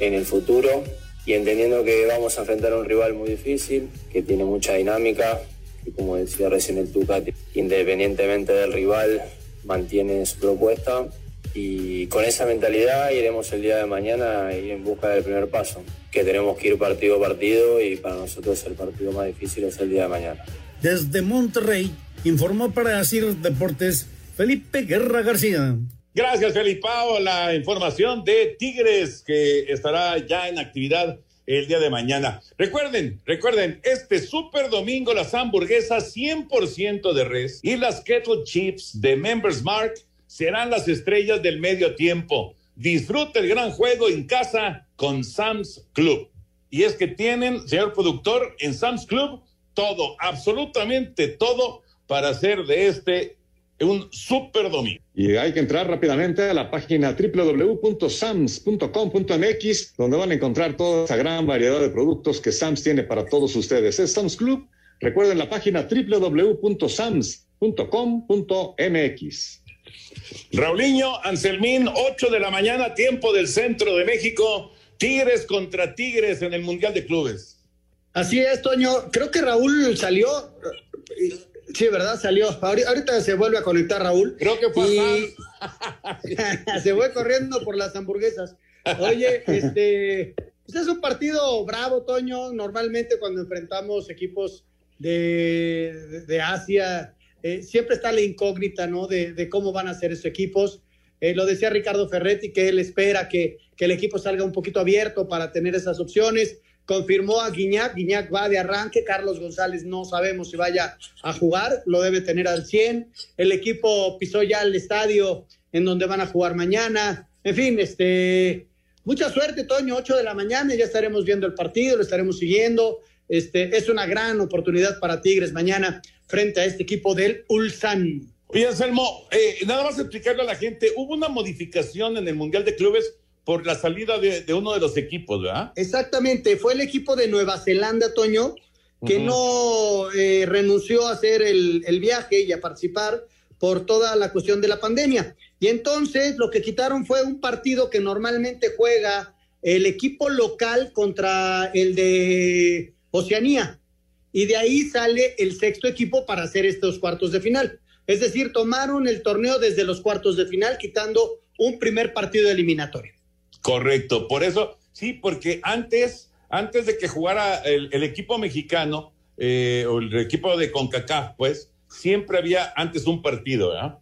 en el futuro. Y entendiendo que vamos a enfrentar a un rival muy difícil, que tiene mucha dinámica, que como decía recién el Tuca, independientemente del rival, mantiene su propuesta y con esa mentalidad iremos el día de mañana a ir en busca del primer paso, que tenemos que ir partido a partido y para nosotros el partido más difícil es el día de mañana. Desde Monterrey, informó para decir Deportes Felipe Guerra García. Gracias, Felipao. La información de Tigres que estará ya en actividad el día de mañana. Recuerden, recuerden, este super domingo las hamburguesas 100% de res y las kettle chips de Members Mark serán las estrellas del medio tiempo. Disfruta el gran juego en casa con Sam's Club. Y es que tienen, señor productor, en Sam's Club todo, absolutamente todo para hacer de este un super domingo. Y hay que entrar rápidamente a la página www.sams.com.mx, donde van a encontrar toda esa gran variedad de productos que Sams tiene para todos ustedes. Es Sams Club. Recuerden la página www.sams.com.mx. Raulinho, Anselmín, 8 de la mañana, tiempo del centro de México. Tigres contra Tigres en el Mundial de Clubes. Así es, Toño. Creo que Raúl salió. Sí, ¿verdad? Salió. Ahorita se vuelve a conectar Raúl. Creo que fue y... Se fue corriendo por las hamburguesas. Oye, este. Este es un partido bravo, Toño. Normalmente cuando enfrentamos equipos de, de, de Asia, eh, siempre está la incógnita, ¿no? De, cómo van a ser esos equipos. Eh, lo decía Ricardo Ferretti, que él espera que, que, el equipo salga un poquito abierto para tener esas opciones. Confirmó a Guiñac, Guiñac va de arranque, Carlos González no sabemos si vaya a jugar, lo debe tener al 100. El equipo pisó ya el estadio en donde van a jugar mañana. En fin, este, mucha suerte, Toño, 8 de la mañana, ya estaremos viendo el partido, lo estaremos siguiendo. Este, es una gran oportunidad para Tigres mañana frente a este equipo del Ulsan. Oye, Anselmo, eh, nada más explicarle a la gente, hubo una modificación en el Mundial de Clubes por la salida de, de uno de los equipos, ¿verdad? Exactamente, fue el equipo de Nueva Zelanda, Toño, que no eh, renunció a hacer el, el viaje y a participar por toda la cuestión de la pandemia. Y entonces lo que quitaron fue un partido que normalmente juega el equipo local contra el de Oceanía. Y de ahí sale el sexto equipo para hacer estos cuartos de final. Es decir, tomaron el torneo desde los cuartos de final, quitando un primer partido eliminatorio. Correcto, por eso, sí, porque antes, antes de que jugara el, el equipo mexicano, eh, o el equipo de CONCACAF, pues, siempre había antes un partido, ¿verdad?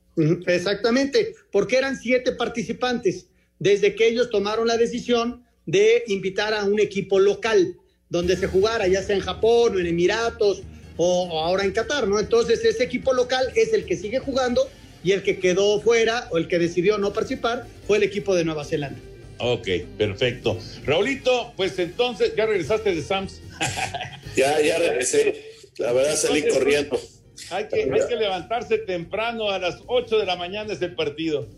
Exactamente, porque eran siete participantes desde que ellos tomaron la decisión de invitar a un equipo local donde se jugara, ya sea en Japón o en Emiratos o, o ahora en Qatar, ¿no? Entonces ese equipo local es el que sigue jugando y el que quedó fuera o el que decidió no participar fue el equipo de Nueva Zelanda. Ok, perfecto. Raulito, pues entonces, ¿ya regresaste de Sams? Ya, ya regresé. La verdad salí Entonces, corriendo. Hay que, hay que levantarse temprano, a las 8 de la mañana es el partido.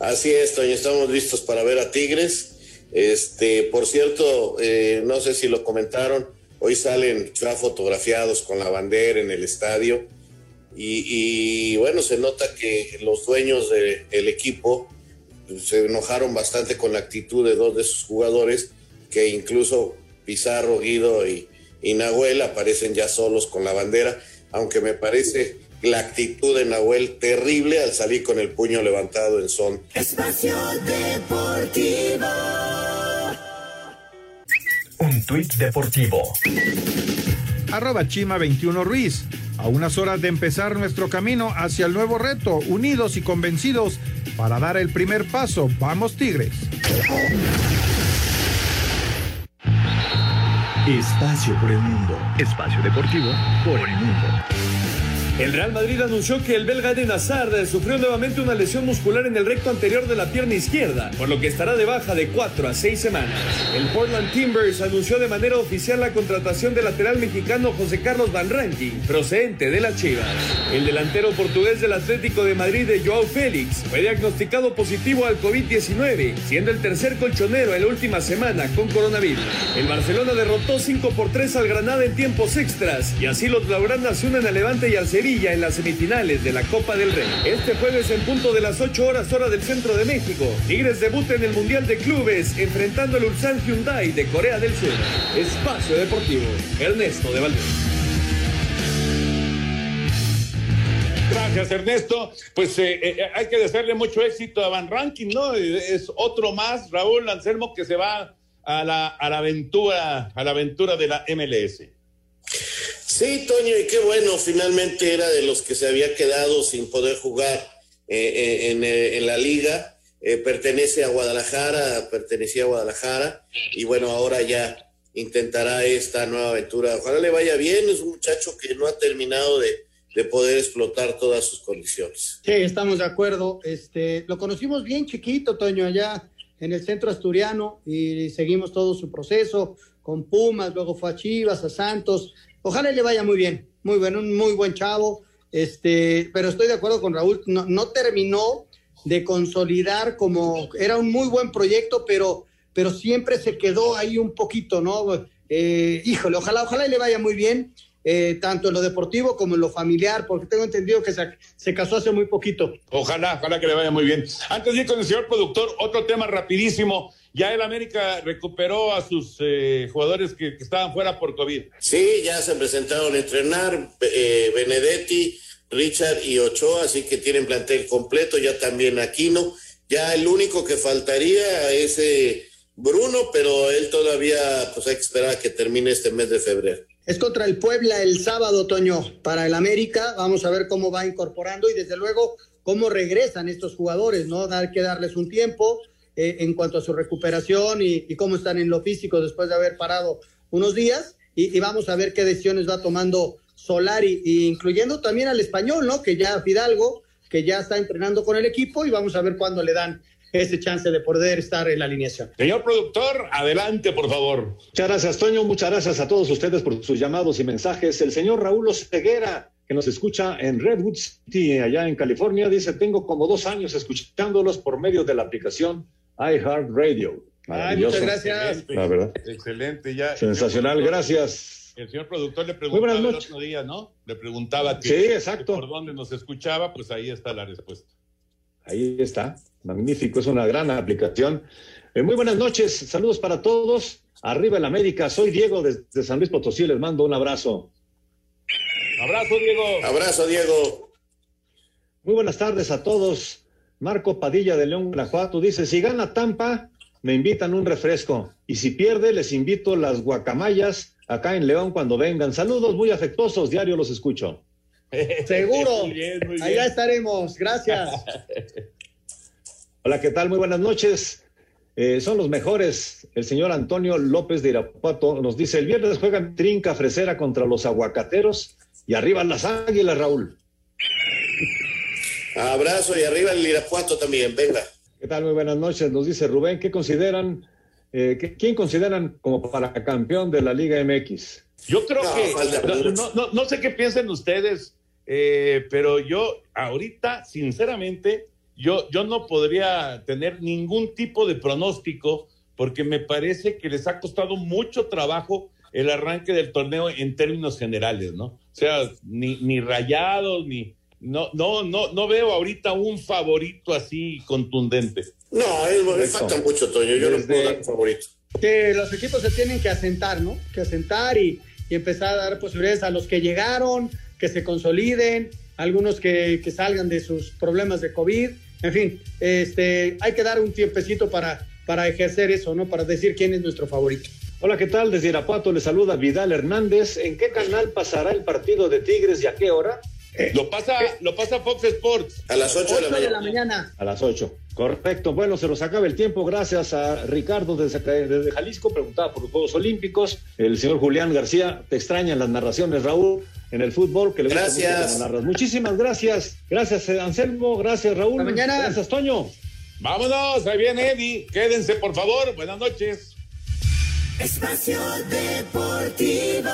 Así es, Toño, estamos listos para ver a Tigres. Este, por cierto, eh, no sé si lo comentaron, hoy salen ya fotografiados con la bandera en el estadio. Y, bueno, se nota que los dueños del equipo pues, se enojaron bastante con la actitud de dos de sus jugadores, que incluso Pizarro, Guido y, y Nahuel aparecen ya solos con la bandera, aunque me parece la actitud de Nahuel terrible al salir con el puño levantado en son. Espacio Deportivo. Un tuit deportivo. Arroba Chima 21 Ruiz. A unas horas de empezar nuestro camino hacia el nuevo reto, unidos y convencidos para dar el primer paso. Vamos Tigres. Espacio por el mundo. Espacio deportivo por el mundo. El Real Madrid anunció que el belga Eden Hazard sufrió nuevamente una lesión muscular en el recto anterior de la pierna izquierda, por lo que estará de baja de 4 a 6 semanas. El Portland Timbers anunció de manera oficial la contratación del lateral mexicano José Carlos Van Ranking, procedente de las Chivas. El delantero portugués del Atlético de Madrid de Joao Félix fue diagnosticado positivo al COVID-19, siendo el tercer colchonero en la última semana con coronavirus. El Barcelona derrotó 5 por 3 al Granada en tiempos extras y así los blaugranas se unen a Levante y al Sevilla en las semifinales de la Copa del Rey. Este jueves en punto de las 8 horas hora del centro de México, Tigres debuta en el Mundial de Clubes enfrentando al Ulsan Hyundai de Corea del Sur. Espacio Deportivo, Ernesto de Valdés. Gracias, Ernesto. Pues eh, eh, hay que desearle mucho éxito a Van Ranking, ¿no? Eh, Es otro más, Raúl Anselmo, que se va a la aventura, a la aventura de la MLS. Sí, Toño, y qué bueno, finalmente era de los que se había quedado sin poder jugar eh, eh, en, eh, en la liga. Pertenece a Guadalajara, pertenecía a Guadalajara, y bueno, ahora ya intentará esta nueva aventura. Ojalá le vaya bien, es un muchacho que no ha terminado de, de poder explotar todas sus condiciones. Sí, estamos de acuerdo. Este, lo conocimos bien chiquito, Toño, allá en el centro asturiano y seguimos todo su proceso con Pumas, luego fue a Chivas, a Santos. Ojalá le vaya muy bien, muy bueno, un muy buen chavo. Este, pero estoy de acuerdo con Raúl, no, no terminó de consolidar como era un muy buen proyecto, pero, pero siempre se quedó ahí un poquito, ¿no? Eh, híjole, ojalá, ojalá le vaya muy bien, eh, tanto en lo deportivo como en lo familiar, porque tengo entendido que se, se casó hace muy poquito. Ojalá, ojalá que le vaya muy bien. Antes de ir con el señor productor, otro tema rapidísimo. Ya el América recuperó a sus eh, jugadores que, que estaban fuera por COVID. Sí, ya se presentaron a entrenar eh, Benedetti, Richard y Ochoa, así que tienen plantel completo, ya también Aquino. Ya el único que faltaría es eh, Bruno, pero él todavía pues hay que esperar a que termine este mes de febrero. Es contra el Puebla el sábado, Toño, para el América. Vamos a ver cómo va incorporando y desde luego cómo regresan estos jugadores, ¿no? Hay que darles un tiempo eh, en cuanto a su recuperación y, y, cómo están en lo físico después de haber parado unos días. Y, y vamos a ver qué decisiones va tomando Solari, incluyendo también al español, ¿no? Que ya Fidalgo, que ya está entrenando con el equipo y vamos a ver cuándo le dan ese chance de poder estar en la alineación. Señor productor, adelante, por favor. Muchas gracias, Toño. Muchas gracias a todos ustedes por sus llamados y mensajes. El señor Raúl Oseguera que nos escucha en Redwood City, allá en California. Dice, tengo como dos años escuchándolos por medio de la aplicación iHeartRadio. Ay, muchas gracias. La verdad. Excelente, ya. Sensacional, gracias. El señor productor le preguntaba el otro día, ¿no? Le preguntaba que, Sí, exacto. que por dónde nos escuchaba, pues ahí está la respuesta. Ahí está, magnífico, es una gran aplicación. Eh, muy buenas noches, saludos para todos. Arriba el América, soy Diego desde San Luis Potosí, les mando un abrazo. Abrazo, Diego. Abrazo, Diego. Muy buenas tardes a todos. Marco Padilla de León, Guanajuato dice, si gana Tampa, me invitan un refresco. Y si pierde, les invito las guacamayas acá en León cuando vengan. Saludos muy afectuosos, diario los escucho. Seguro. Muy bien, muy bien. Allá estaremos. Gracias. Hola, ¿qué tal? Muy buenas noches. Eh, son los mejores. El señor Antonio López de Irapuato nos dice, el viernes juegan Trinca Fresera contra los aguacateros y arriba las águilas, Raúl. Abrazo y arriba el Irapuato también, venga. ¿Qué tal? Muy buenas noches. Nos dice Rubén, ¿qué consideran, eh, qué- quién consideran como para campeón de la Liga MX? Yo creo No, que, no, no- no sé qué piensen ustedes, eh, pero yo ahorita, sinceramente, yo, yo no podría tener ningún tipo de pronóstico porque me parece que les ha costado mucho trabajo el arranque del torneo en términos generales, ¿no? O sea, ni, ni rayados, ni... No, no, no, no veo ahorita un favorito así contundente. No, es, es- falta mucho, Toño. Yo no puedo dar un favorito. que los equipos se tienen que asentar, ¿no? Que asentar y, y empezar a dar posibilidades a los que llegaron, que se consoliden, algunos que, que salgan de sus problemas de COVID. En fin, este, hay que dar un tiempecito para, para ejercer eso, ¿no? Para decir quién es nuestro favorito. Hola, ¿qué tal? Desde Irapuato les saluda Vidal Hernández. ¿En qué canal pasará el partido de Tigres y a qué hora? Lo pasa, lo pasa Fox Sports. A las 8 de la Ocho de mañana. la mañana. A las 8. Correcto. Bueno, se nos acaba el tiempo. Gracias a Ricardo desde, desde Jalisco. Preguntaba por los Juegos Olímpicos. El señor Julián García, te extrañan las narraciones, Raúl, en el fútbol. Que le gusta mucho Gracias. narras. Muchísimas gracias. Gracias, eh, Anselmo. Gracias, Raúl. Hasta mañana. Gracias, Toño. Vámonos, ahí viene Eddie. Quédense, por favor. Buenas noches. Espacio Deportivo.